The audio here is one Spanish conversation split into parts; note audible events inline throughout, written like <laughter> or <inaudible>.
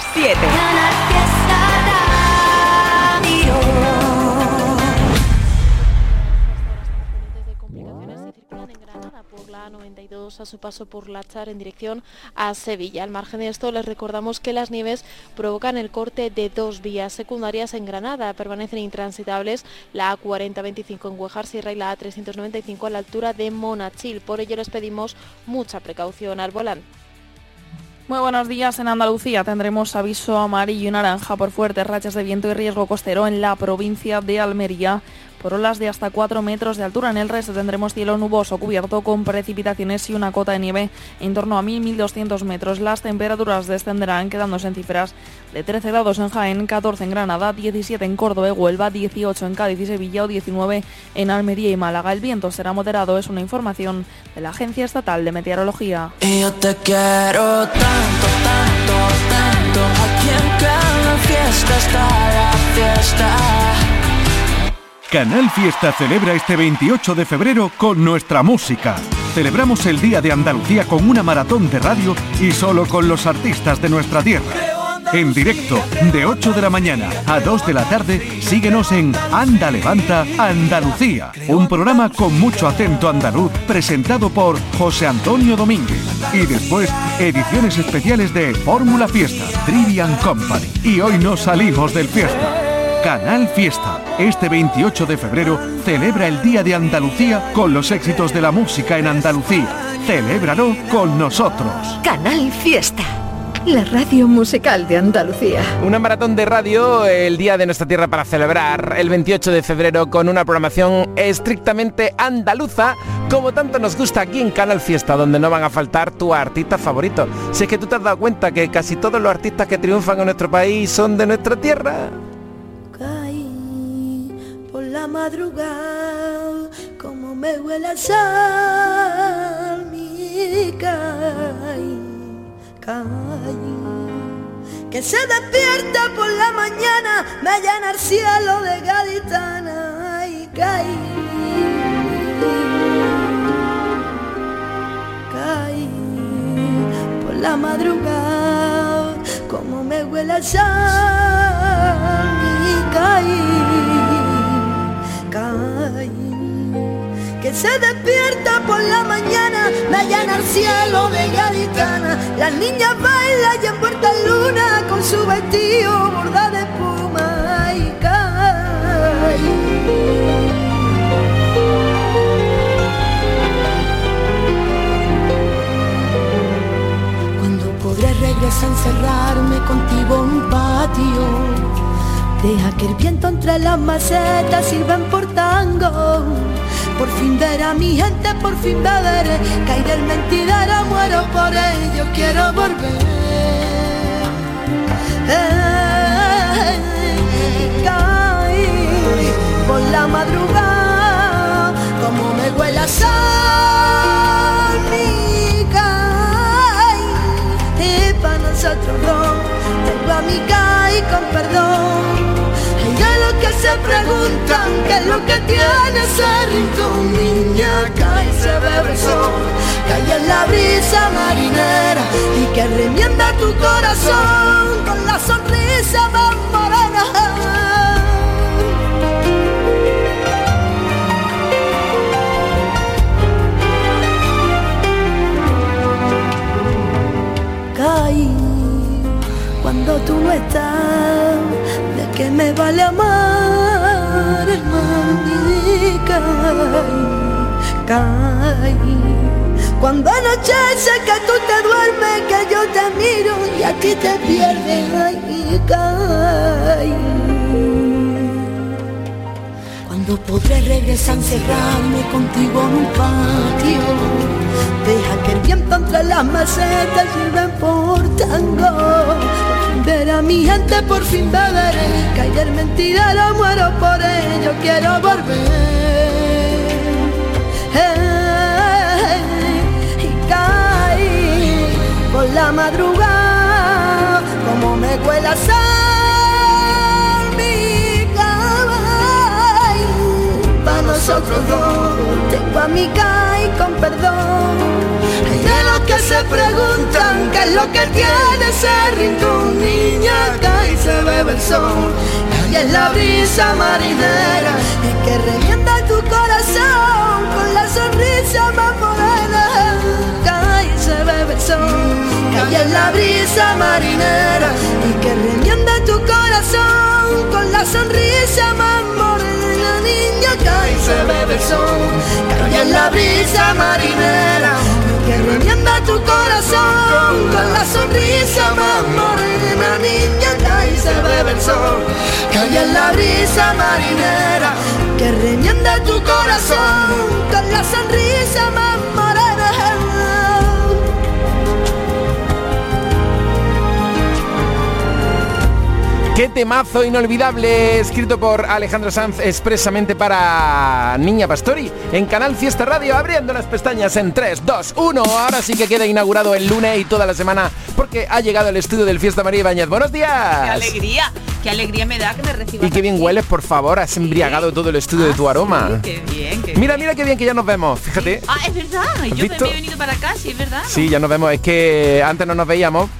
las 7. la 92 a su paso por Lachar en dirección a Sevilla. Al margen de esto, les recordamos que las nieves provocan el corte de dos vías secundarias en Granada. Permanecen intransitables la A4025 en Huejar Sierra y la A395 a la altura de Monachil. Por ello les pedimos mucha precaución al volante. Muy buenos días. En Andalucía tendremos aviso amarillo y naranja por fuertes rachas de viento y riesgo costero en la provincia de Almería por olas de hasta 4 metros de altura. En el resto tendremos cielo nuboso cubierto con precipitaciones y una cota de nieve en torno a 1.000-1.200 metros. Las temperaturas descenderán quedándose en cifras de 13 grados en Jaén, 14 en Granada, 17 en Córdoba y Huelva, 18 en Cádiz y Sevilla o 19 en Almería y Málaga. El viento será moderado, es una información de la Agencia Estatal de Meteorología. Canal Fiesta celebra este 28 de febrero con nuestra música. Celebramos el Día de Andalucía con una maratón de radio y solo con los artistas de nuestra tierra. En directo, de 8 de la mañana a 2 de la tarde, síguenos en Anda Levanta Andalucía, un programa con mucho acento andaluz presentado por José Antonio Domínguez. Y después, ediciones especiales de Fórmula Fiesta, Trivian Company. Y hoy nos salimos del fiesta. Canal Fiesta. Este 28 de febrero celebra el Día de Andalucía con los éxitos de la música en Andalucía. Celébralo con nosotros. Canal Fiesta. La radio musical de Andalucía. Una maratón de radio el día de nuestra tierra para celebrar el 28 de febrero con una programación estrictamente andaluza, como tanto nos gusta aquí en Canal Fiesta, donde no van a faltar tu artista favorito. Si es que tú te has dado cuenta que casi todos los artistas que triunfan en nuestro país son de nuestra tierra madrugada, como me huele a sal, mi caí, Que se despierta por la mañana, me llena el cielo de gaditana y caí. Caí por la madrugada, como me huele a sal, mi caí se despierta por la mañana, me llena el cielo de gaditana, las niñas bailan y en luna con su vestido bordado de espuma y cae. Cuando podré regresar a encerrarme contigo en un patio Deja que el viento entre las macetas sirvan por tango. Por fin ver a mi gente, por fin beberé. Caer el mentidero, muero por ello, quiero volver. caí por la madrugada, como me huele a sal, mi caí. Y para nosotros dos, tengo a mi caí con perdón se preguntan qué es lo que tiene ese rincón Niña, cae se bebe el sol Cae en la brisa marinera Y que remienda tu corazón Caí. Cuando anochece que tú te duermes, que yo te miro y a ti te pierdes, ay, caí. Cuando podré regresar encerrarme contigo en un patio, deja que el viento entre las macetas lleve por tango Ver a mi gente por fin beberé Caer mentira lo muero por ello Quiero volver la madrugada Como me cuela sal mi caballo. Para nosotros dos Tengo a mi caí con perdón. Que se preguntan qué es lo que tiene ese rincón. Sol, cae en la brisa marinera y que revienta tu corazón con la sonrisa más morena. Cae en la brisa marinera y que revienta tu corazón con la sonrisa más morena. Niña, cae y se bebe el sol, en la brisa marinera que revienta tu corazón con la sonrisa más morena niña cae y se bebe el sol en la brisa marinera que revienta tu corazón con la sonrisa más Qué temazo inolvidable, escrito por Alejandro Sanz expresamente para Niña Pastori, en Canal Fiesta Radio, abriendo las pestañas en 3, 2, 1. Ahora sí que queda inaugurado el lunes y toda la semana, porque ha llegado el estudio del Fiesta María Ibáñez. ¡Buenos días! ¡Qué alegría! ¡Qué alegría me da que me recibas! Y qué bien aquí. hueles, por favor, has embriagado todo el estudio de tu Ah, aroma. sí, ¡Qué bien! qué Mira, mira qué bien que ya nos vemos, fíjate. Ah, es verdad. Yo visto? me he venido para acá, sí, es verdad. Sí, ya nos vemos. Es que antes no nos veíamos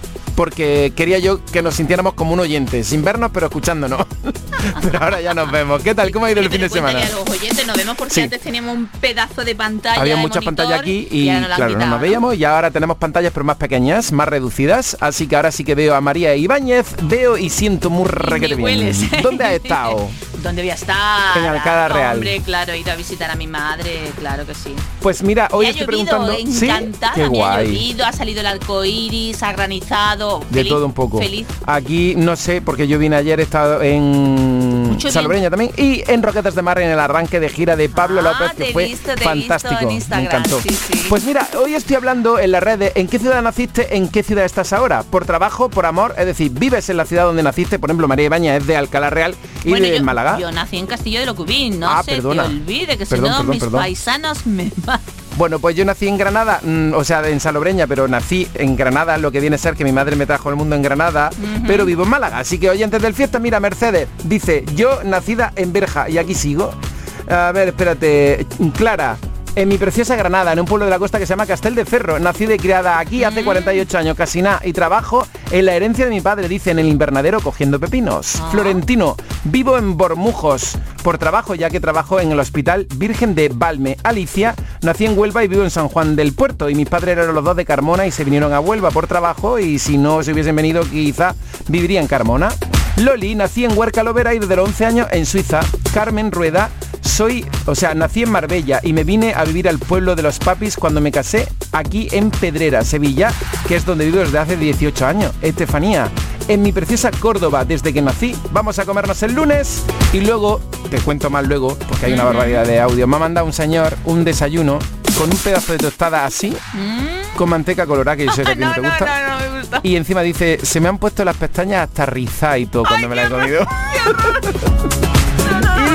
porque quería yo que nos sintiéramos como un oyente, sin vernos pero escuchándonos. <laughs> pero ahora ya nos vemos. ¿Qué tal? ¿Cómo ha ido el fin de semana? los oyentes, nos vemos porque Sí. antes teníamos un pedazo de pantalla. Había muchas pantallas aquí y, la han claro, no quitado, nos veíamos y ahora tenemos pantallas pero más pequeñas, más reducidas. Así que ahora sí que veo a María Ibáñez, veo y siento muy Y requete bien. ¿Dónde has estado? <laughs> ¿Dónde voy a estar? En Alcalá Real. Hombre, claro, he ido a visitar a mi madre, claro que sí. Pues mira, hoy ha estoy llovido, preguntando. ¿Sí? encantada, Qué me ha guay. llovido, ha salido el arco iris, ha granizado. De feliz, todo un poco. Feliz. Aquí no sé, porque yo vine ayer, he estado en Mucho Salobreña también y en Roquetas de Mar en el arranque de gira de Pablo Ah, López, que fue visto, fantástico. Me encantó. sí, sí. Pues mira, hoy estoy hablando en las redes en qué ciudad naciste, en qué ciudad estás ahora. Por trabajo, por amor, es decir, vives en la ciudad donde naciste, por ejemplo, María Ibaña es de Alcalá Real y Bueno, de yo, Málaga. yo nací en Castillo de Locubín, no Ah, se perdona. te olvide que si no mis perdón. paisanos me <laughs> matan. Bueno, pues yo nací en Granada, mm, o sea, en Salobreña, pero nací en Granada, lo que viene a ser que mi madre me trajo al mundo en Granada, pero vivo en Málaga. Así que oyentes del fiesta, mira, Mercedes dice, yo nacida en Berja, y aquí sigo. A ver, espérate, Clara. En mi preciosa Granada, en un pueblo de la costa que se llama Castel de Ferro. Nacida y criada aquí hace 48 años, casi nada. Y trabajo en la herencia de mi padre, dice, en el invernadero cogiendo pepinos. Ah. Florentino, vivo en Bormujos por trabajo, ya que trabajo en el Hospital Virgen de Valme. Alicia, nací en Huelva y vivo en San Juan del Puerto. Y mis padres eran los dos de Carmona y se vinieron a Huelva por trabajo. Y si no se hubiesen venido, quizá viviría en Carmona. Loli, nací en Huerca Lovera y desde los 11 años en Suiza. Carmen Rueda, soy, o sea, nací en Marbella y me vine a vivir al pueblo de los papis cuando me casé aquí en Pedrera, Sevilla, que es donde vivo desde hace 18 años. Estefanía, en mi preciosa Córdoba desde que nací. Vamos a comernos el lunes y luego, te cuento más luego, porque hay una barbaridad de audio. Me ha mandado un señor un desayuno con un pedazo de tostada así, con manteca colorada, que yo sé que a <laughs> ti no, no, te gusta. no, no me gusta. Y encima dice, se me han puesto las pestañas hasta rizadas y todo cuando me la he comido. <laughs>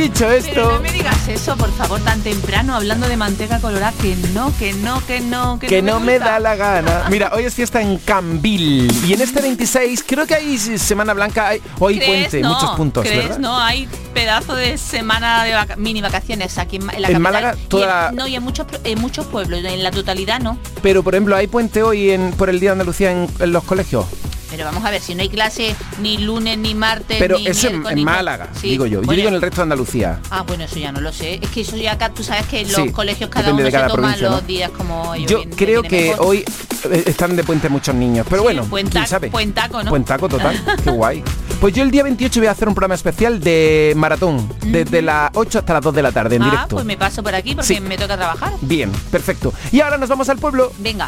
dicho Pero esto, no me digas eso, por favor, tan temprano, hablando de manteca colorada, que no, que no, que no, que, que no me gusta. da la gana. Mira, hoy es fiesta en Cambil y en este 26 creo que hay Semana Blanca, hay, hoy puente, No, muchos puntos, ¿crees? ¿verdad? No, hay pedazo de semana de vaca- mini vacaciones aquí en, la En capital. Málaga, Y toda- en- no, y en muchos, en muchos pueblos, en la totalidad no. Pero por ejemplo, hay puente hoy en, por el Día de Andalucía en, en los colegios. Pero vamos a ver, si no hay clase ni lunes, ni martes, Pero ni eso en, en Málaga, Sí, digo yo. Yo bueno, digo en el resto de Andalucía. Ah, bueno, eso ya no lo sé. Es que eso ya acá, tú sabes que los Sí, colegios cada uno de cada se toman los días como ellos Yo vienen- creo que mejor. hoy eh, están de puente muchos niños. Pero Sí, bueno, puenta- quién sabe. puentaco, ¿no? Puentaco total. <laughs> Qué guay. Pues yo el día 28 voy a hacer un programa especial de maratón. Desde las 8 hasta las 2 de la tarde en ah, directo. pues me paso por aquí porque me toca trabajar. Bien, perfecto. Y ahora nos vamos al pueblo. Venga.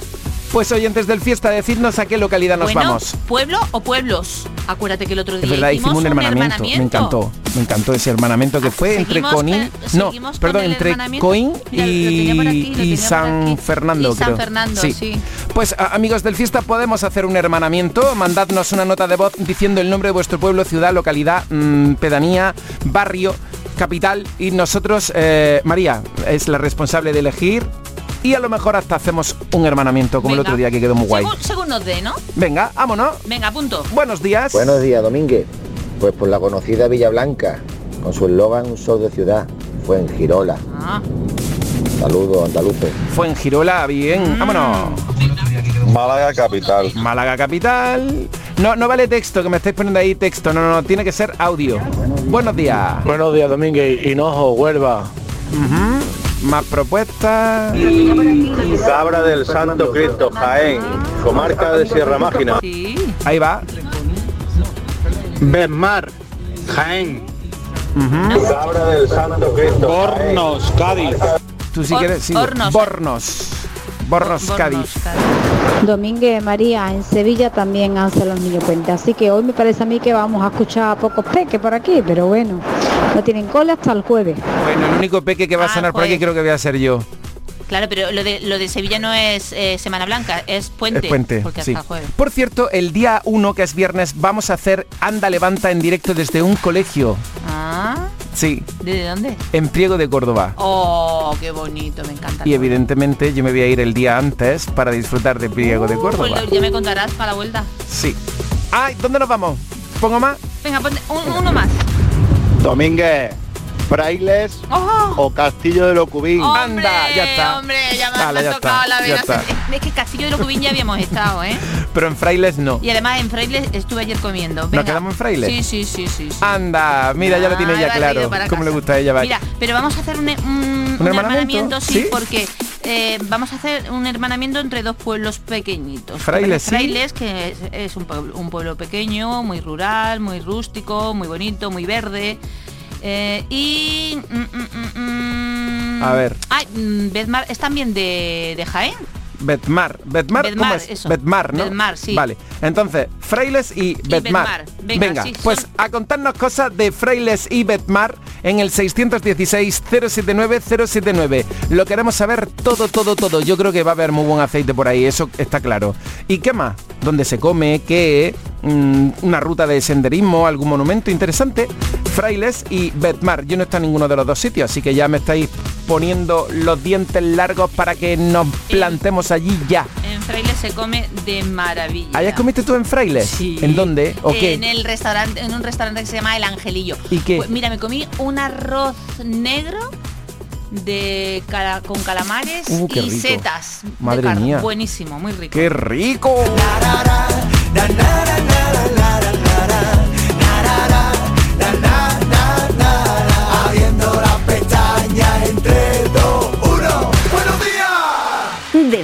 Pues oyentes del fiesta, decidnos a qué localidad nos bueno, vamos. pueblo o pueblos. Acuérdate que el otro día Es verdad, hicimos hicimos un hermanamiento. Me encantó. Me encantó ese hermanamiento que Ah, fue entre seguimos Coín. con- No, perdón, entre aquí, lo y, San. Fernando, Y San creo. Fernando, sí. Pues a- amigos del fiesta, podemos hacer un hermanamiento. Mandadnos una nota de voz diciendo el nombre de vuestro pueblo, ciudad, localidad, mm, pedanía, barrio, capital. Y nosotros, eh, María, es la responsable de elegir. Y a lo mejor hasta hacemos un hermanamiento como el otro día que quedó muy guay. Según, según nos dé, ¿no? Venga, vámonos. Venga, punto. Buenos días. Buenos días, Domínguez. Pues por la conocida Villa Blanca, con su eslogan Un sol de ciudad, fue en Girola. Ah, Saludos, andaluces. Fue en Girola, bien. Vámonos. Málaga capital. Málaga capital. No, no vale texto, que me estáis poniendo ahí texto. No, no, no, tiene que ser audio. Buenos días. Buenos días, Domínguez. Hinojo, Huelva. Más propuestas. Cabra del Santo Cristo, Jaén. Comarca de Sierra Mágina. Sí. Ahí va. Besmar, Jaén. Ujú. Cabra del Santo Cristo. Bornos, Cádiz. Tú Or- quieres. sí. Hornos. Bornos. Bornos, Bornos, Cádiz. Domínguez María, en Sevilla también hacen los niños puente, así que hoy me parece a mí que vamos a escuchar a pocos peques por aquí, pero bueno, no tienen cola hasta el jueves. Bueno, el único peque que va a Ah, sonar por aquí jueves. creo que voy a ser yo. Claro, pero lo de, lo de Sevilla no es eh, Semana Blanca, es puente. Es puente, Porque sí. hasta el jueves. Por cierto, el día 1, que es viernes, vamos a hacer Anda Levanta en directo desde un colegio. Ah, Sí, ¿desde dónde? en Priego de Córdoba. Oh, qué bonito, me encanta. Y evidentemente yo me voy a ir el día antes para disfrutar de Priego de Pues Córdoba. lo- ya me contarás para la vuelta. Sí. Ay, ¿dónde nos vamos? ¿Pongo más? Venga, ponte un- uno más. Domínguez, Frailes ¡Oh! o Castillo de Locubín. Hombre, Anda, ya está. Hombre, ya me, ya tocado está, la ya vena. está. Es, que Castillo de Locubín ya habíamos estado, ¿eh? Pero en Frailes no. Y además en Frailes estuve ayer comiendo. Venga. quedamos en Frailes? Sí, sí, sí, sí. sí. Anda, mira, ya lo tiene barrido claro. ¿Cómo le gusta a ella? Mira, pero vamos a hacer un, un, un hermanamiento? hermanamiento, sí, ¿Sí? porque eh, vamos a hacer un hermanamiento entre dos pueblos pequeñitos. Frailes, sí. Frailes, que es, es un, pueblo, un pueblo pequeño, muy rural, muy rústico, muy bonito, muy verde. Eh, y... mm, mm, mm, mm, A ver. Ay, mm, Bedmar es también de, de Jaén. Betmar. Betmar, ¿cómo Bedmar, es? eso. Betmar, ¿no? Sí. Vale. Entonces, Frailes y Betmar. Venga, sí, pues son- a contarnos cosas de Frailes y Betmar en el 616-079-079. Lo queremos saber todo, todo, todo. Yo creo que va a haber muy buen aceite por ahí, eso está claro. ¿Y qué más? ¿Dónde se come? ¿Qué? Mm, ¿Una ruta de senderismo? ¿Algún monumento interesante? Frailes y Betmar. Yo no está en ninguno de los dos sitios, así que ya me estáis poniendo los dientes largos para que nos plantemos allí ya. En Frailes se come de maravilla. ¿Ayer comiste tú en Frailes? Sí. ¿En dónde? ¿O qué? En el restaurante, en un restaurante que se llama El Angelillo. ¿Y qué? Pues mira, me comí un arroz negro de cala- con calamares Uh, qué y rico. setas. Madre mía. Buenísimo, muy rico. ¡Qué rico!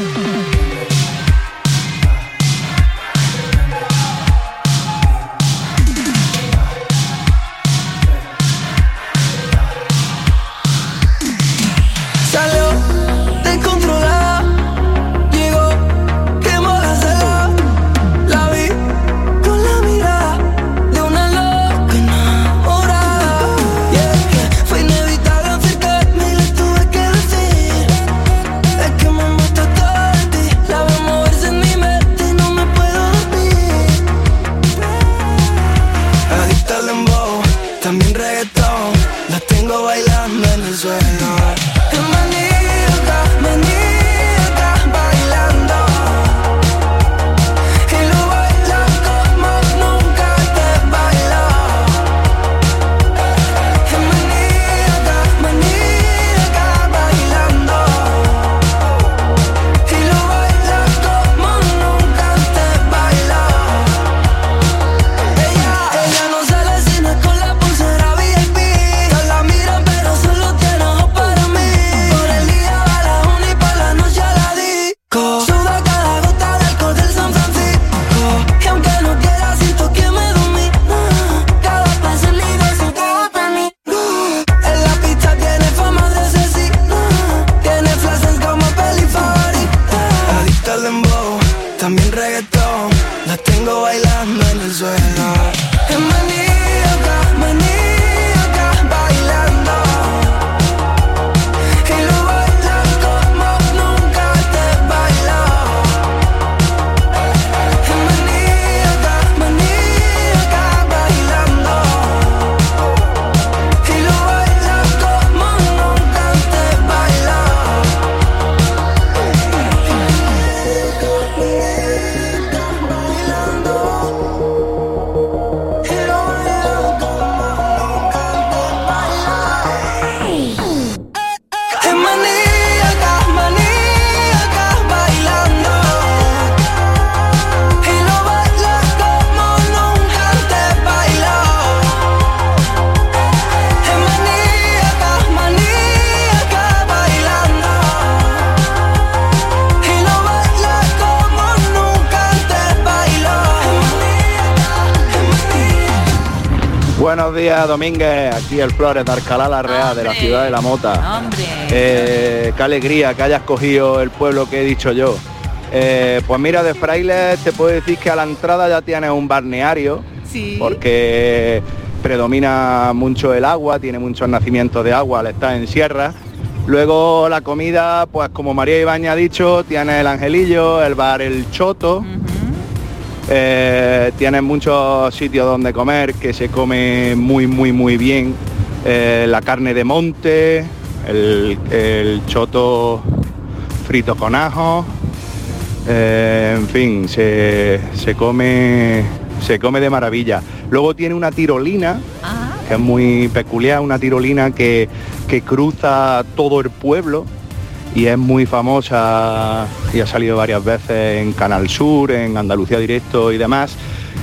Salió Días, Domínguez. Aquí el Flores de Alcalá la Real, de la ciudad de la Mota. Hombre. Eh, qué alegría que hayas cogido el pueblo que he dicho yo. Eh, pues mira, de Frailes te puedo decir que a la entrada ya tienes un balneario, Sí. porque predomina mucho el agua, tiene muchos nacimientos de agua al estar en sierra. Luego la comida, pues como María Ibaña ha dicho, tiene el Angelillo, el bar El Choto. Eh, tienes muchos sitios donde comer que se come muy muy muy bien. Eh, la carne de monte, el, el choto frito con ajo. Eh, en fin, se, se come se come de maravilla. Luego tiene una tirolina que es muy peculiar, una tirolina que, que cruza todo el pueblo y es muy famosa y ha salido varias veces en Canal Sur, en Andalucía Directo y demás.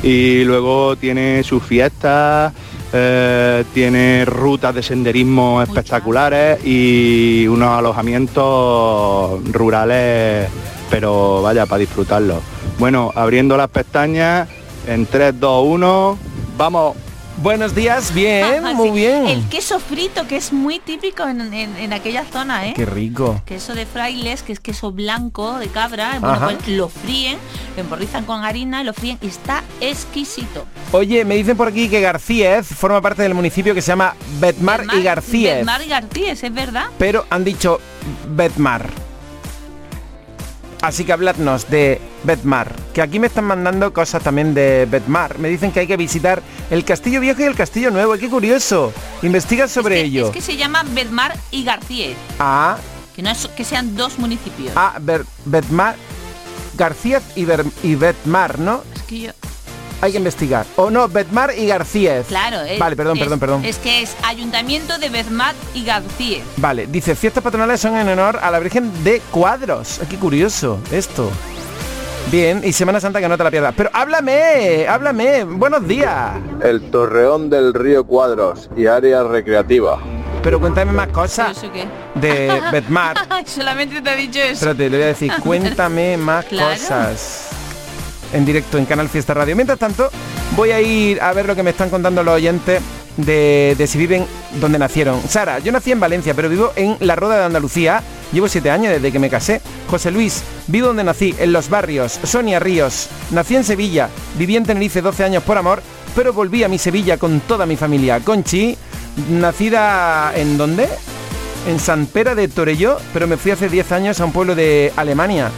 Y luego tiene sus fiestas, eh, tiene rutas de senderismo espectaculares y unos alojamientos rurales, pero vaya, para disfrutarlo. Bueno, abriendo las pestañas, en 3, 2, 1, vamos. Buenos días, bien, <laughs> Ajá, muy sí. bien. El queso frito, que es muy típico en, en- en aquella zona, ¿eh? Qué rico. Queso de frailes, que es queso blanco de cabra, bueno, pues lo fríen, lo emborrizan con harina, lo fríen y está exquisito. Oye, me dicen por aquí que García forma parte del municipio que se llama Betmar y García. Mar y Garcíes, ¿es verdad? pero han dicho Betmar. Así que habladnos de Betmar, que aquí me están mandando cosas también de Betmar. Me dicen que hay que visitar el Castillo Viejo y el Castillo Nuevo. ¡Qué curioso! Investiga sobre ello. Es que se llama Bedmar y Garcíes, Ah, que no es que sean dos municipios. ah, Ber- Betmar, García y, Ber- y Betmar, ¿no? Es que yo... Hay que investigar. O no, Betmar y García. Claro, es, Vale, perdón, es- perdón, perdón. Es que es Ayuntamiento de Bedmar y Garcíes. Vale, dice, fiestas patronales son en honor a la Virgen de Cuadros. Ah, Qué curioso esto. Bien, y Semana Santa que no te la pierdas. Pero háblame, háblame. Buenos días. El Torreón del Río Cuadros y área recreativa. Pero cuéntame más cosas ¿Eso qué? de Betmar. <laughs> Solamente te he dicho eso. Espérate, le voy a decir, cuéntame <laughs> más Claro. cosas. En directo en Canal Fiesta Radio. Mientras tanto, voy a ir a ver lo que me están contando los oyentes de, de si viven donde nacieron. Sara, yo nací en Valencia, pero vivo en la Roda de Andalucía. Llevo siete años desde que me casé. José Luis, vivo donde nací, en Los Barrios. Sonia Ríos, nací en Sevilla. Viví en Tenerife 12 años por amor, pero volví a mi Sevilla con toda mi familia. Conchi, nacida en dónde? En San Pera de Torelló, pero me fui hace 10 años a un pueblo de Alemania.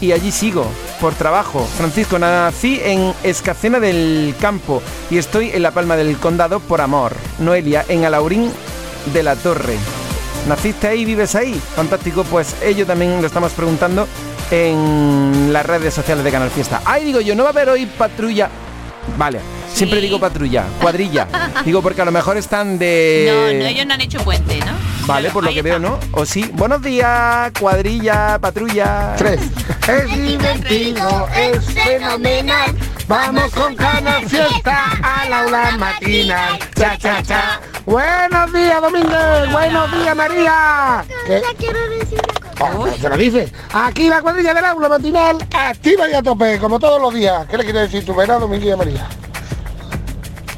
Y allí sigo, por trabajo. Francisco, nací en Escacena del Campo y estoy en La Palma del Condado por amor. Noelia, en Alaurín de la Torre. ¿Naciste ahí, vives ahí? Fantástico, pues ello también lo estamos preguntando en las redes sociales de Canal Fiesta. Ay, digo yo, no va a haber hoy patrulla. Vale, siempre digo patrulla, cuadrilla. <laughs> digo porque a lo mejor están No, de... no, ellos no han hecho puente, ¿no? Vale, por lo que veo, ¿no? ¿O sí? Buenos días, cuadrilla, patrulla. Tres. Es divertido, es fenomenal. Vamos con Canal Fiesta al aula matinal. Cha, cha, cha. Buenos días, Domínguez. Buenos días, María. ¿Qué? quiero decir Oh, ¿Se lo dice? Aquí la cuadrilla del aula matinal activa y a tope, como todos los días. ¿Qué le quiere decir tu verano, Domínguez y a María?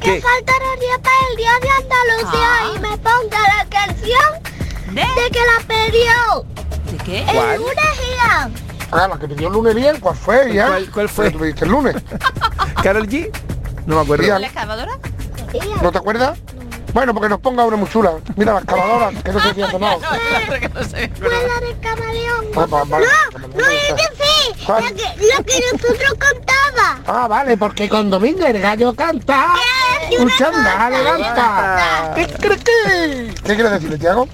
Que faltaría para el día de Andalucía Ah. y me ponga la canción ¿De? de que la pidió ¿De qué? el ¿Cuál? lunes Ian. Ah, la que pidió el lunes bien, ¿cuál fue, ya? ¿Cuál- cuál fue? ¿Tú pediste el lunes? <laughs> ¿Carol G? No me acuerdo. ¿La excavadora? Ian. ¿No te acuerdas? Bueno, porque nos ponga una muy chula. Mira, la excavadora, que no sé si ha sonado. Claro que no. Ah. No, no es que sí, ¿Cuál? la que, la que nosotros cantaba. Ah, vale, porque con Domingo el gallo canta. Una Escuchando, levanta. ¿Qué quieres decirle, Tiago?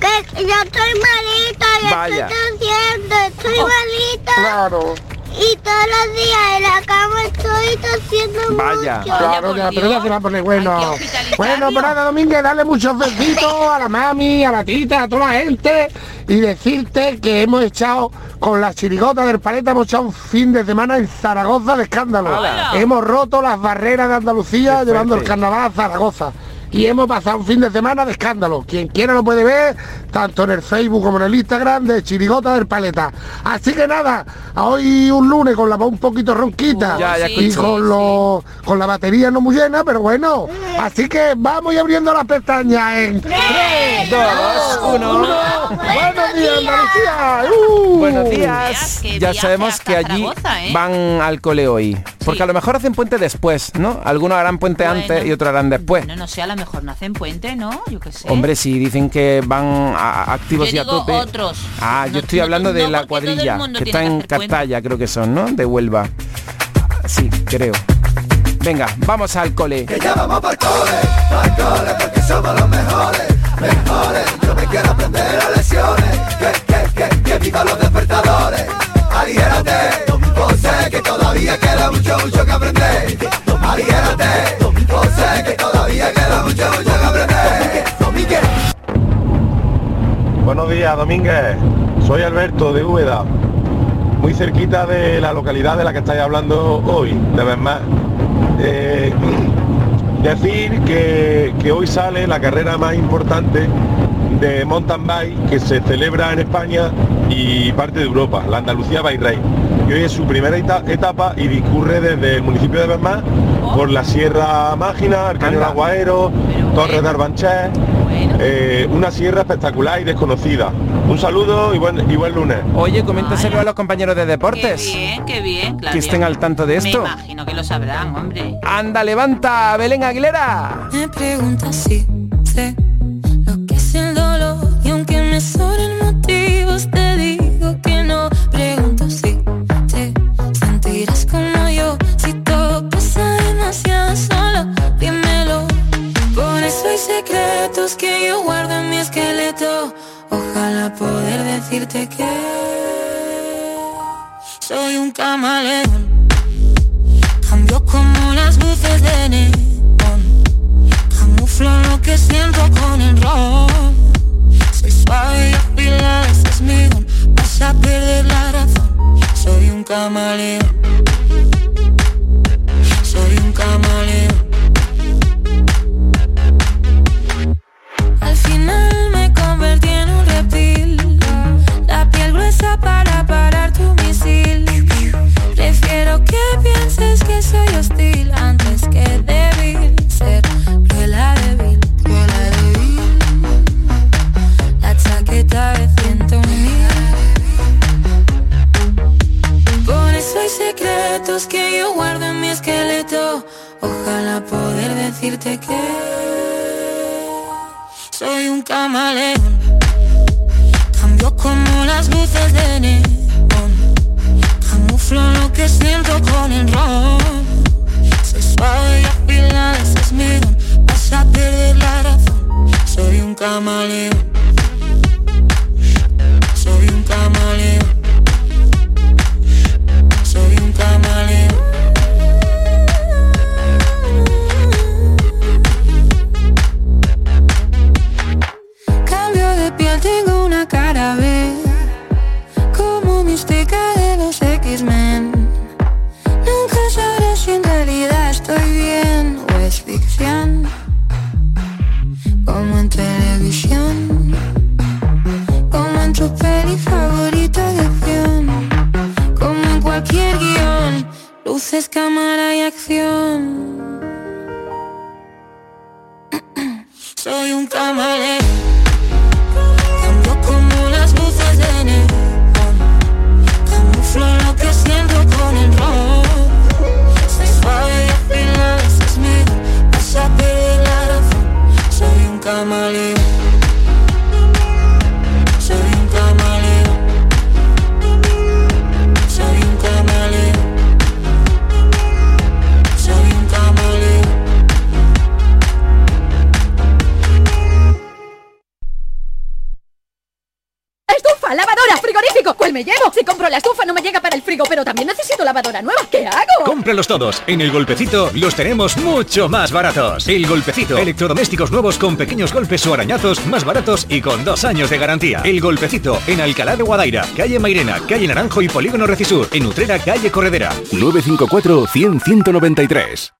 Que yo estoy malita, ya Vaya. estoy tosiendo, estoy malita. Claro, Y todos los días en la cama estoy tosiendo Vaya. mucho. claro, ya, pero ya se va a poner bueno. Bueno, pues nada, Domínguez, darle muchos besitos a la mami, a la tita, a toda la gente y decirte que hemos echado con las chirigotas del paleta, hemos echado un fin de semana en Zaragoza de escándalo. Hemos roto las barreras de Andalucía Qué llevando el carnaval a Zaragoza. Y hemos pasado un fin de semana de escándalo. Quien quiera lo puede ver, tanto en el Facebook como en el Instagram de Chirigota del Paleta. Así que nada, hoy un lunes con la voz un poquito ronquita Ya, ya y escucho. con, lo- con la batería no muy llena, pero bueno. Así que vamos y abriendo las pestañas en 3, dos, uno. Buenos días, Andalucía. Uh. Buenos días. Ya sabemos que allí Zaragoza, ¿eh? van al cole hoy. Porque a lo mejor hacen puente después, ¿no? Algunos harán puente Bueno. antes y otros harán después. No, no sé, a lo mejor no hacen puente, ¿no? Yo qué sé. Hombre, si dicen que van a- a- activos Yo y a digo tope. otros. Ah, No- yo estoy no- hablando no de la todo el cuadrilla, que está que en. Cartaya, creo que son, ¿no? De Huelva. Sí, creo. Venga, vamos al cole. Que ya vamos para el cole, para el cole, porque somos los mejores, mejores. Yo me quiero aprender las lecciones, que, que, que, que vivan los despertadores. Aligérate, pues sé que todavía queda mucho, mucho que aprender. Buenos días, Domínguez. Soy Alberto de Úbeda, muy cerquita de la localidad de la que estáis hablando hoy, de Benmar. Eh, decir que, que hoy sale la carrera más importante de mountain bike que se celebra en España y parte de Europa, la Andalucía Bike. Y hoy es su primera eta- etapa y discurre desde el municipio de Benmar por la Sierra Mágina, el Cañón Aguaero, Torres de Arbanchés, eh, una sierra espectacular y desconocida. Un saludo y buen, y buen lunes. Oye, coméntaselo a los compañeros de deportes. Qué bien, qué bien, claro. Que estén al tanto de esto. Me imagino que lo sabrán, hombre. Anda, levanta, Belén Aguilera. Me preguntas si sé lo que es el dolor y aunque me sobren motivos te secretos que yo guardo en mi esqueleto. Ojalá poder decirte que soy un camaleón. Cambio como las luces de neón. Camuflo lo que siento con el ron. Soy suave y afilada, ese es mi don. Vas a perder la razón. Soy un camaleón. Soy un camaleón. Soy un camaleón. Cambio como las luces de neón. Lo que siento con el ron. Soy suave y afilada, ese es mi don. Vas a perder la razón. Soy un camaleón. Soy un camaleón. Luces, cámara Cómpralos todos. En El Golpecito los tenemos mucho más baratos. El Golpecito. Electrodomésticos nuevos con pequeños golpes o arañazos más baratos y con dos años de garantía. El Golpecito. En Alcalá de Guadaira, calle Mairena, calle Naranjo y Polígono Recisur. En Utrera, calle Corredera. 954 100 193.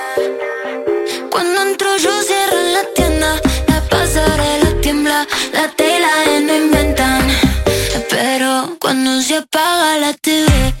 Cuando entro yo cierro la tienda La pasarela tiembla La tela no inventan. Pero cuando se apaga la TV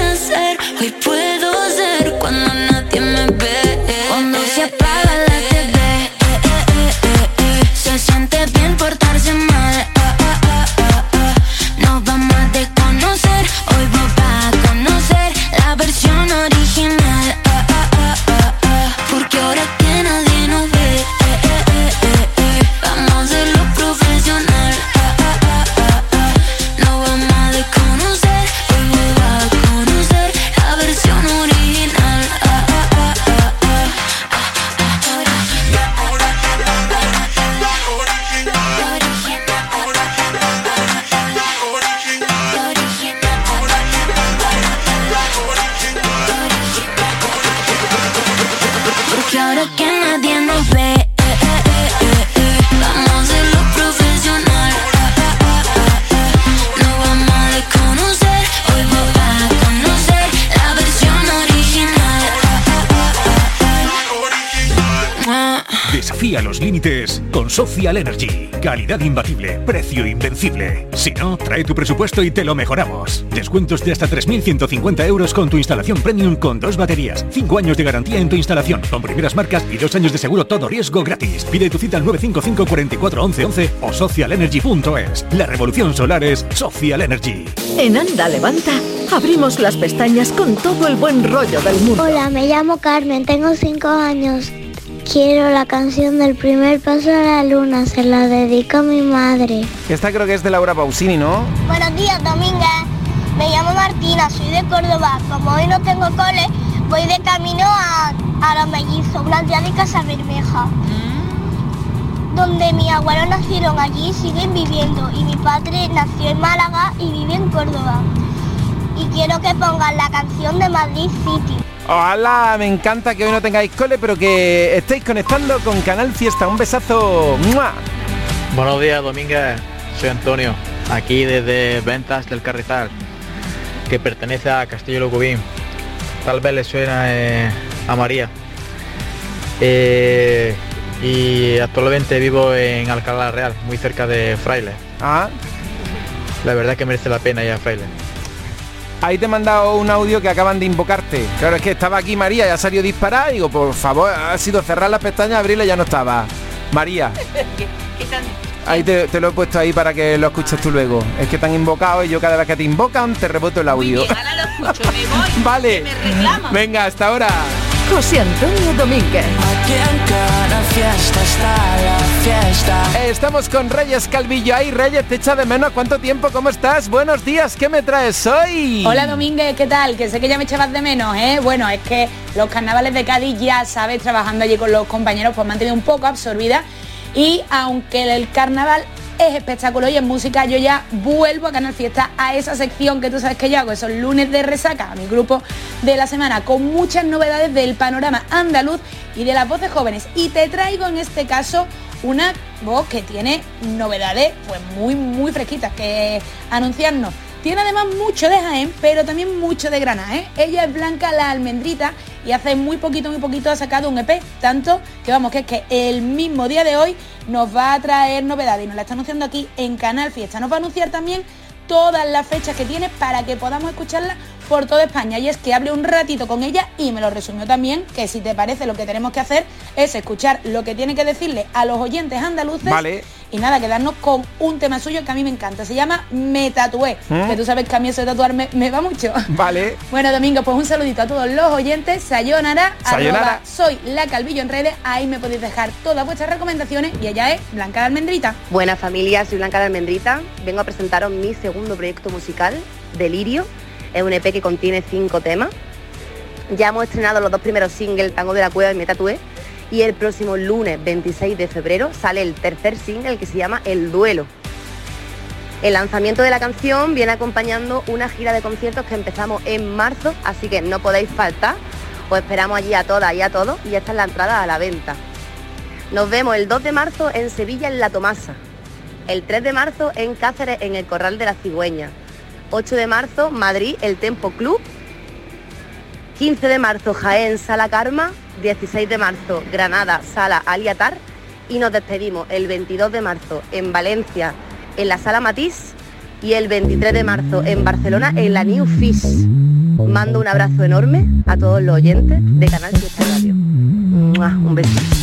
Social Energy. Calidad imbatible, precio invencible. Si no, trae tu presupuesto y te lo mejoramos. Descuentos de hasta 3.150 euros con tu instalación premium con dos baterías. 5 años de garantía en tu instalación, con primeras marcas y dos años de seguro todo riesgo gratis. Pide tu cita al 955 44 11 11 o socialenergy.es. La revolución solar es Social Energy. En Anda Levanta abrimos las pestañas con todo el buen rollo del mundo. Hola, me llamo Carmen, tengo 5 años. Quiero la canción del primer paso a la luna, se la dedico a mi madre. Esta creo que es de Laura Pausini, ¿no? Buenos días, Domínguez. Me llamo Martina, soy de Córdoba. Como hoy no tengo cole, voy de camino a, a los mellizos, una tía de Casa Bermeja. Donde mis abuelos nacieron allí y siguen viviendo. Y mi padre nació en Málaga y vive en Córdoba. Y quiero que pongan la canción de Madrid City. Ojalá, me encanta que hoy no tengáis cole, pero que estéis conectando con Canal Fiesta. Un besazo. ¡Mua! Buenos días, Domínguez. Soy Antonio, aquí desde Ventas del Carrizal, que pertenece a Castillo Locubín. tal vez le suena eh, a María. Eh, y actualmente vivo en Alcalá Real, muy cerca de Fraile. Ah. La verdad que merece la pena ir a Fraile. Ahí te he mandado un audio que acaban de invocarte. Claro, es que estaba aquí María, ya salió disparada y digo, por favor, ha sido cerrar las pestañas, abrirla y ya no estaba. María, <laughs> ¿Qué, qué tan- ahí te, te lo he puesto ahí para que lo escuches tú luego. Es que te han invocado y yo cada vez que te invocan te reboto el audio. Bien, ahora lo escucho, me voy. <laughs> vale. Me. Venga, hasta ahora. José Antonio Domínguez. Aquí en cada fiesta está la fiesta. Estamos con Reyes Calvillo. Ahí, Reyes, te echa de menos. ¿Cuánto tiempo? ¿Cómo estás? Buenos días. ¿Qué me traes hoy? Hola Domínguez, ¿qué tal? Que sé que ya me echabas de menos, ¿eh? Bueno, es que los carnavales de Cádiz, ya sabes, trabajando allí con los compañeros, pues me han tenido un poco absorbida. Y aunque el carnaval es espectáculo y en música, yo ya vuelvo a Canal Fiesta a esa sección que tú sabes que yo hago, esos lunes de resaca, a mi grupo de la semana, con muchas novedades del panorama andaluz y de las voces jóvenes. Y te traigo en este caso una voz que tiene novedades pues muy muy fresquitas que anunciarnos. Tiene además mucho de Jaén, pero también mucho de Granada. ¿eh? Ella es Blanca la Almendrita y hace muy poquito, muy poquito ha sacado un EP. Tanto que vamos, que es que el mismo día de hoy nos va a traer novedades y nos la está anunciando aquí en Canal Fiesta. Nos va a anunciar también todas las fechas que tiene para que podamos escucharla por toda España. Y es que hable un ratito con ella y me lo resumió también, que si te parece lo que tenemos que hacer es escuchar lo que tiene que decirle a los oyentes andaluces. Vale. Y nada, quedarnos con un tema suyo que a mí me encanta. Se llama Me Tatué. ¿Mm? Que tú sabes que a mí eso de tatuarme me va mucho. <laughs> Vale. Bueno, Domingo, pues un saludito a todos los oyentes. Sayonara, Sayonara. arroba soy la Calvillo en redes. Ahí me podéis dejar todas vuestras recomendaciones y ella es Blanca de Almendrita. Buenas familia, soy Blanca de Almendrita. Vengo a presentaros mi segundo proyecto musical, Delirio. Es un EP que contiene cinco temas. Ya hemos estrenado los dos primeros singles, Tango de la Cueva y Me Tatué. Y el próximo lunes 26 de febrero sale el tercer single que se llama El Duelo. El lanzamiento de la canción viene acompañando una gira de conciertos que empezamos en marzo, así que no podéis faltar. Os esperamos allí a todas y a todos y esta es la entrada a la venta. Nos vemos el 2 de marzo en Sevilla en La Tomasa. El 3 de marzo en Cáceres en el Corral de la Cigüeña. 8 de marzo Madrid el Tempo Club. 15 de marzo Jaén Sala Karma. 16 de marzo Granada Sala Aliatar. Y nos despedimos el 22 de marzo en Valencia en la Sala Matís. Y el 23 de marzo en Barcelona en la New Fish. Mando un abrazo enorme a todos los oyentes de Canal Fiesta Radio. Un beso.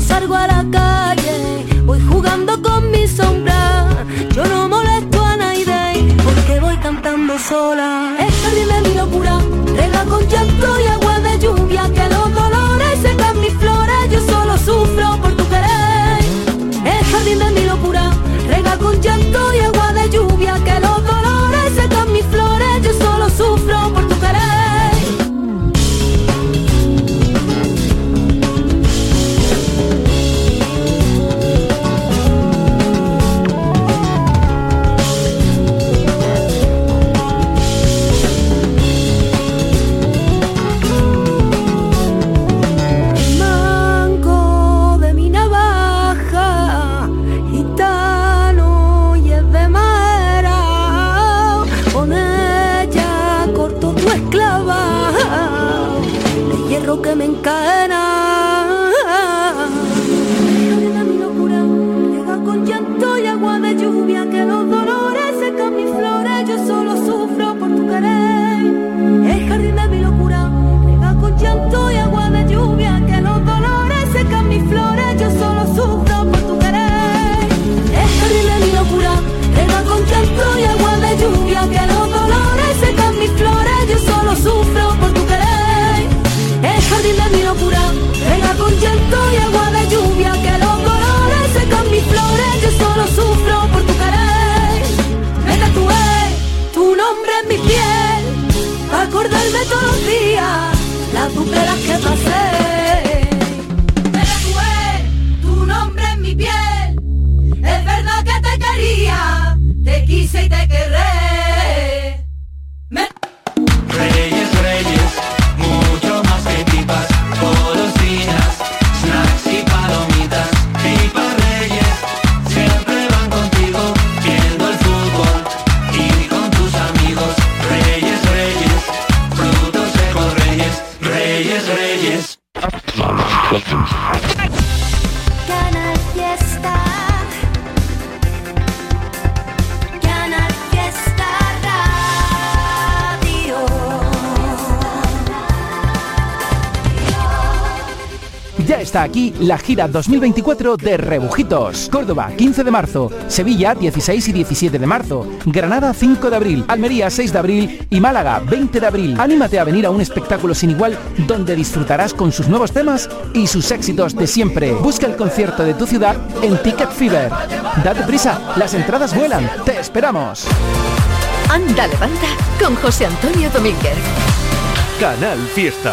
Salgo a la calle, voy jugando con mi sombra. Yo no molesto a nadie porque voy cantando sola. Jardín de mi locura, rega con llanto y agua Ya está aquí la gira 2024 de Rebujitos. Córdoba, 15 de marzo. Sevilla, 16 y 17 de marzo. Granada, 5 de abril. Almería, 6 de abril. Y Málaga, 20 de abril. Anímate a venir a un espectáculo sin igual donde disfrutarás con sus nuevos temas y sus éxitos de siempre. Busca el concierto de tu ciudad en Ticket Fever. Date prisa, las entradas vuelan. Te esperamos. Anda, levanta con José Antonio Domínguez. Canal Fiesta.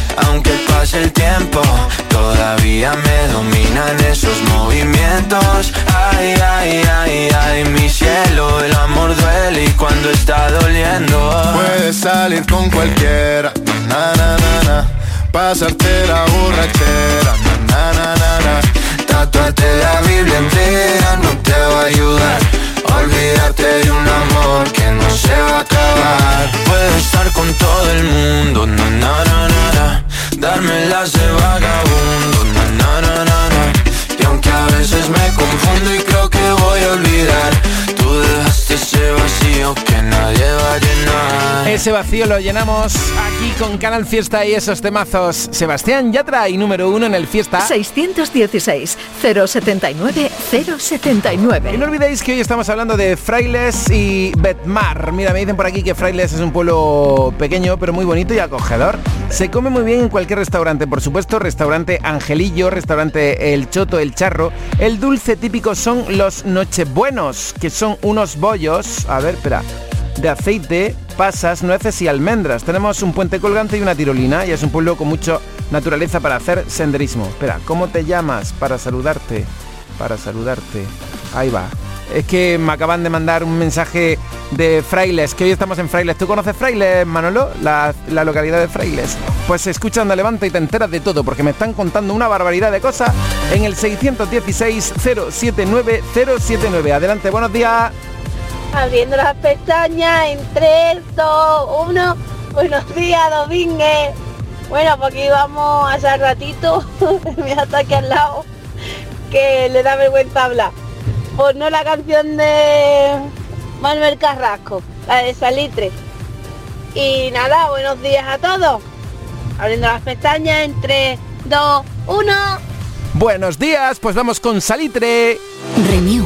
Aunque pase el tiempo Todavía me dominan esos movimientos Ay, ay, ay, ay Mi cielo, el amor duele Y cuando está doliendo Puedes salir con cualquiera, na na na na. Pasarte la borrachera, na na na na. Tatuarte la Biblia Ese vacío lo llenamos aquí con Canal Fiesta y esos temazos. Sebastián Yatra y número uno en el Fiesta. 616 079 079. Y no olvidéis que hoy estamos hablando de Frailes y Betmar. Mira, me dicen por aquí que Frailes es un pueblo pequeño pero muy bonito y acogedor. Se come muy bien en cualquier restaurante, por supuesto, restaurante Angelillo, restaurante El Choto, El Charro. El dulce típico son los Nochebuenos, que son unos bollos, a ver, espera, de aceite, pasas, nueces y almendras. Tenemos un puente colgante y una tirolina y es un pueblo con mucha naturaleza para hacer senderismo. Espera, ¿cómo te llamas para saludarte? Para saludarte. Ahí va. Es que me acaban de mandar un mensaje de Frailes, que hoy estamos en Frailes. ¿Tú conoces Frailes, Manolo? La, la localidad de Frailes. Pues escucha Anda Levanta y te enteras de todo, porque me están contando una barbaridad de cosas en el 616-079-079. Adelante, buenos días. Abriendo las pestañas en 3, 2, 1. Buenos días, Domínguez. Bueno, pues aquí vamos hace ratito. <laughs> Mira, está aquí al lado. Que le da vergüenza hablar. Pues no la canción de Manuel Carrasco, la de Salitre. Y nada, buenos días a todos. Abriendo las pestañas en 3, 2, 1. Buenos días, pues vamos con Salitre. Renew.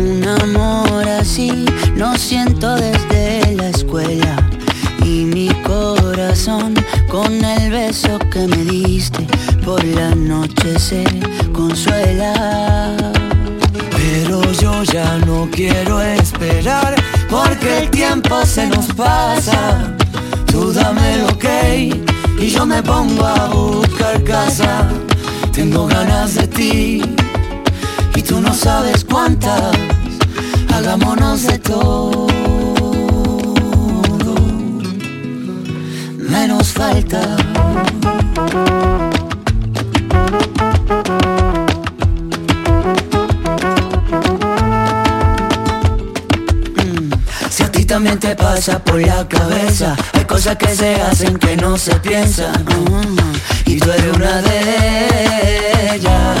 Un amor así lo siento desde la escuela. Y mi corazón con el beso que me diste por la noche se consuela. Pero yo ya no quiero esperar porque el tiempo se nos pasa. Tú dame lo que y yo me pongo a buscar casa. Tengo ganas de ti y tú no sabes cuántas. Hagámonos de todo. Menos falta. Mm, Si a ti también te pasa por la cabeza Hay cosas que se hacen que no se piensan mm, Y tú eres una de ellas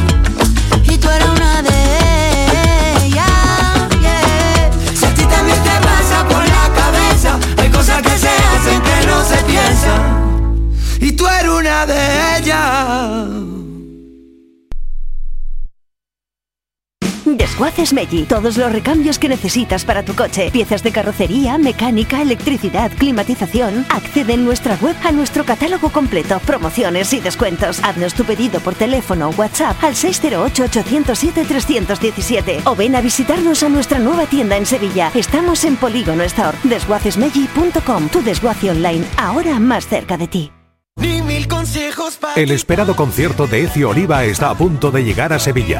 Desguaces Meggi. Todos los recambios que necesitas para tu coche. Piezas de carrocería, mecánica, electricidad, climatización. Accede en nuestra web a nuestro catálogo completo, promociones y descuentos. Haznos tu pedido por teléfono o WhatsApp al 608-807-317 o ven a visitarnos a nuestra nueva tienda en Sevilla. Estamos en Polígono Store. Desguacesmeggi.com. Tu desguace online, ahora más cerca de ti. El esperado concierto de Ecio Oliva está a punto de llegar a Sevilla.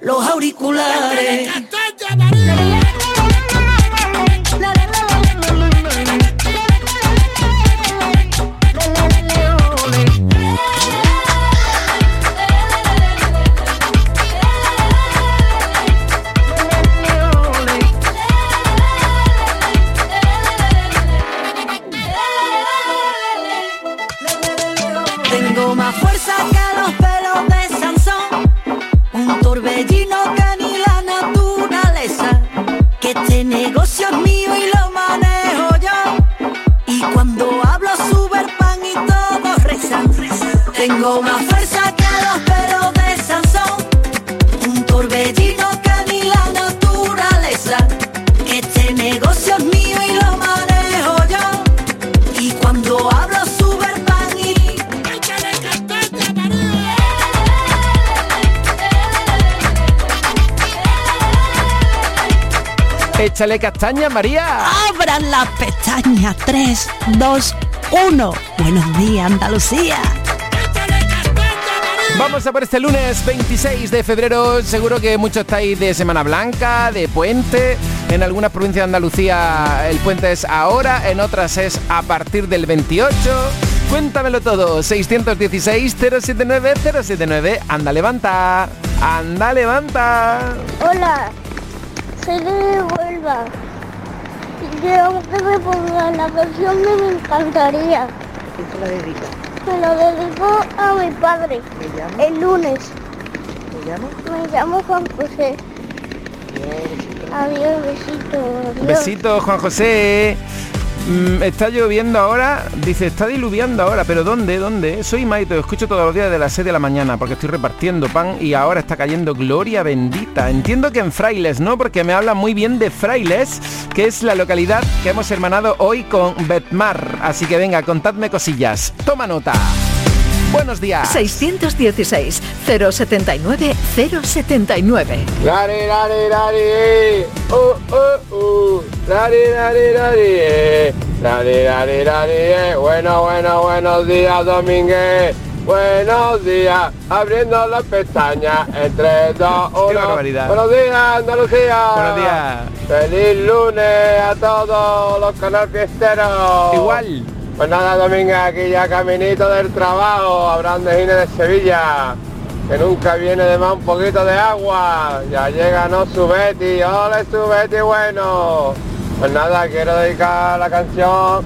los auriculares. Este negocio es mío y lo manejo yo. Y cuando hablo sube el pan y todos rezan. Tengo más fuerza Échale castaña, María. Abran las pestañas. 3, 2, 1. Buenos días, Andalucía. Vamos a por este lunes 26 de febrero. Seguro que muchos estáis de Semana Blanca, de puente. En algunas provincias de Andalucía el puente es ahora, en otras es a partir del 28. Cuéntamelo todo. 616-079-079. Anda, levanta. Anda, levanta. Hola, soy de Huelva. Quiero que me pongan la canción que me encantaría. ¿Quién te la dedica? Me lo dedico a mi padre. El lunes. ¿Me llamo? Me llamo Juan José. Adiós, besito. adiós. Besito, Juan José. Mm, está lloviendo ahora, dice, está diluviando ahora, pero ¿dónde? ¿Dónde? Soy Maito, escucho todos los días de las 6 de la mañana porque estoy repartiendo pan y ahora está cayendo gloria bendita. Entiendo que en Frailes, ¿no? Porque me habla muy bien de Frailes, que es la localidad que hemos hermanado hoy con Betmar. Así que venga, contadme cosillas. Toma nota. Buenos días. 616 079 079. Lari, lari, lari, eh. uh, uh, eh. Eh. Bueno, bueno, buenos días, Domínguez. Buenos días, abriendo las pestañas en 3, 2, 1. barbaridad. Buenos días, Andalucía. Buenos días. Feliz lunes a todos los canal fiesteros. Igual. Pues nada, Dominga, aquí ya caminito del trabajo, hablando de Gine de Sevilla, que nunca viene de más un poquito de agua. Ya llega, ¿no? Su Betty, hola su Betty, bueno. Pues nada, quiero dedicar la canción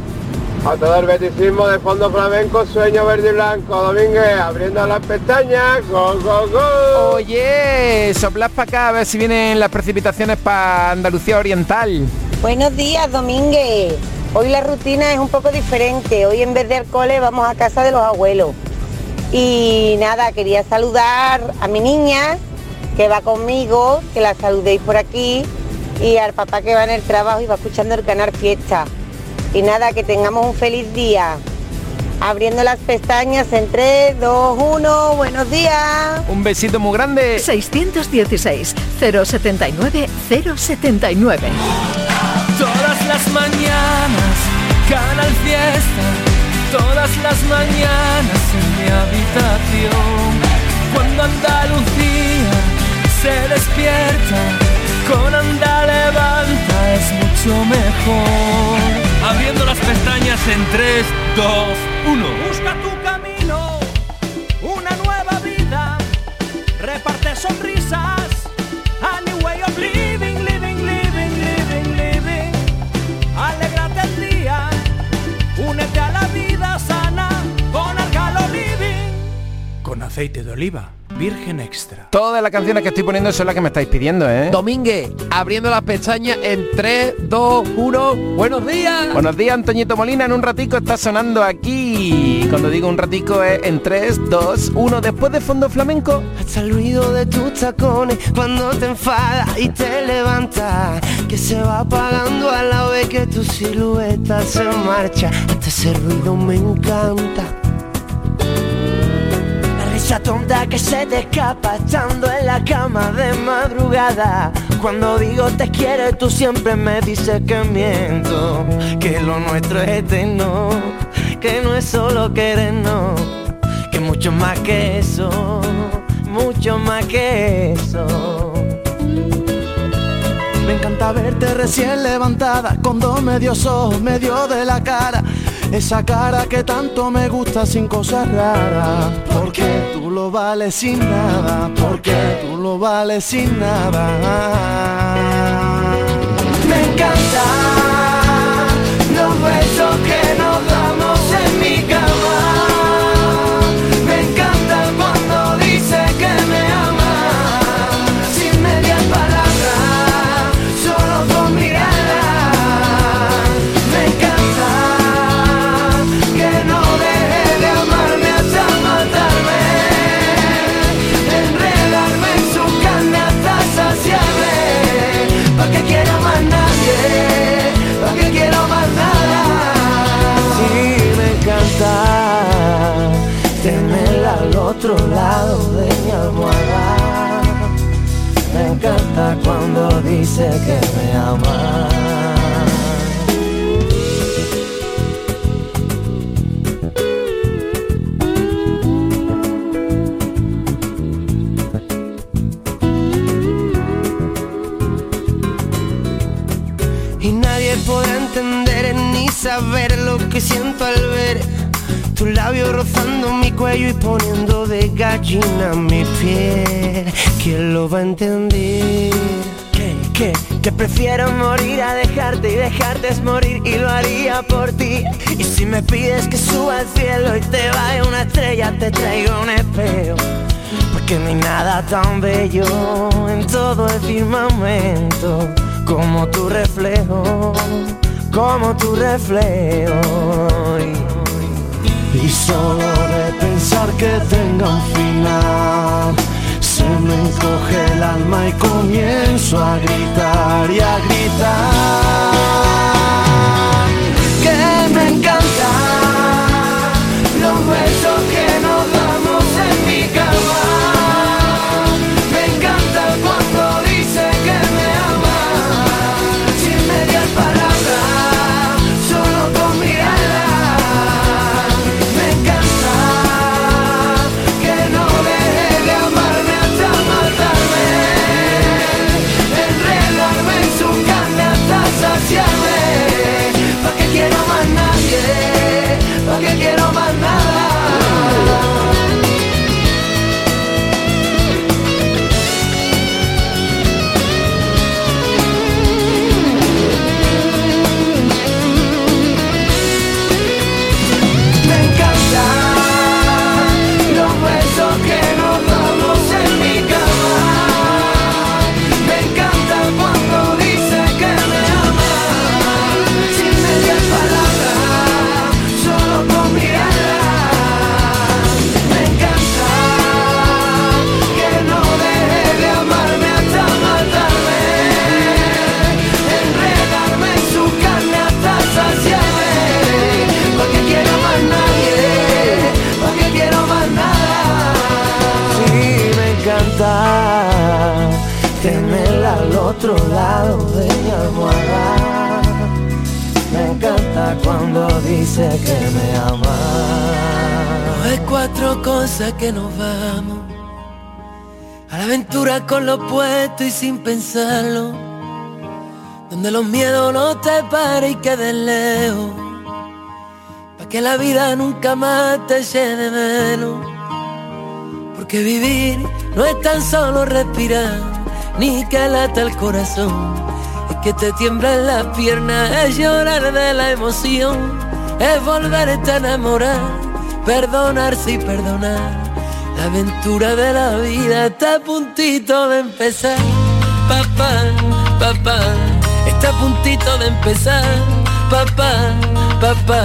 a todo el beticismo de fondo flamenco, sueño verde y blanco. Domínguez, abriendo las pestañas, go, go, go. Oye, soplad para acá a ver si vienen las precipitaciones para Andalucía Oriental. Buenos días, Domínguez. Hoy la rutina es un poco diferente. Hoy en vez de al cole vamos a casa de los abuelos. Y nada, quería saludar a mi niña que va conmigo, que la saludéis por aquí, y al papá que va en el trabajo y va escuchando el canal Fiesta. Y nada, que tengamos un feliz día. Abriendo las pestañas en 3, 2, 1. Buenos días. Un besito muy grande. 616 079 079. Todas las mañanas, Canal Fiesta, todas las mañanas en mi habitación. Cuando Andalucía se despierta, con anda levanta es mucho mejor. Abriendo las pestañas en 3, 2, 1. Busca tu camino, una nueva vida, reparte sonrisas, a new way of living, living, living, living, living. Alégrate el día, únete a la vida sana, con Argalo Living. Con aceite de oliva, virgen extra. Todas las canciones que estoy poniendo son las que me estáis pidiendo, ¿eh? Domínguez, abriendo las pestañas en 3, 2, 1. Buenos días. Buenos días, Antoñito Molina. En un ratico está sonando aquí. Cuando digo un ratico es en 3, 2, 1. Después de fondo flamenco. Hasta el ruido de tus tacones cuando te enfadas y te levantas Que se va apagando a la vez que tu silueta se marcha Hasta ese ruido me encanta Risa tonta que se te escapa estando en la cama de madrugada Cuando digo te quiero tú siempre me dices que miento Que lo nuestro es eterno Que no es solo querernos Que mucho más que eso mucho más que eso. Me encanta verte recién levantada, con dos medios ojos, medio de la cara. Esa cara que tanto me gusta sin cosas raras. Porque tú lo vales sin nada, porque tú lo vales sin nada. Me encanta cuando dice que me ama. Y nadie podrá entender ni saber lo que siento al ver tus labios rozando mi cuello y poniendo de gallina mi piel. ¿Quién lo va a entender? Que, prefiero morir a dejarte y dejarte es morir y lo haría por ti. Y si me pides que suba al cielo y te vaya una estrella, te traigo un espejo. Porque no hay nada tan bello en todo el firmamento como tu reflejo, como tu reflejo. Y, y solo de pensar que tenga un final, se me encoge el alma y comienzo a gritar y a gritar. Que me encanta con lo puesto y sin pensarlo. Donde los miedos no te paren y queden lejos. Pa' que la vida nunca más te llene menos. Porque vivir no es tan solo respirar, ni que lata el corazón. Es que te tiemblan las piernas, es llorar de la emoción, es volverte a enamorar, perdonarse y perdonar. La aventura de la vida está a puntito de empezar. Papá, papá, está a puntito de empezar. Papá, papá.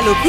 Andalucía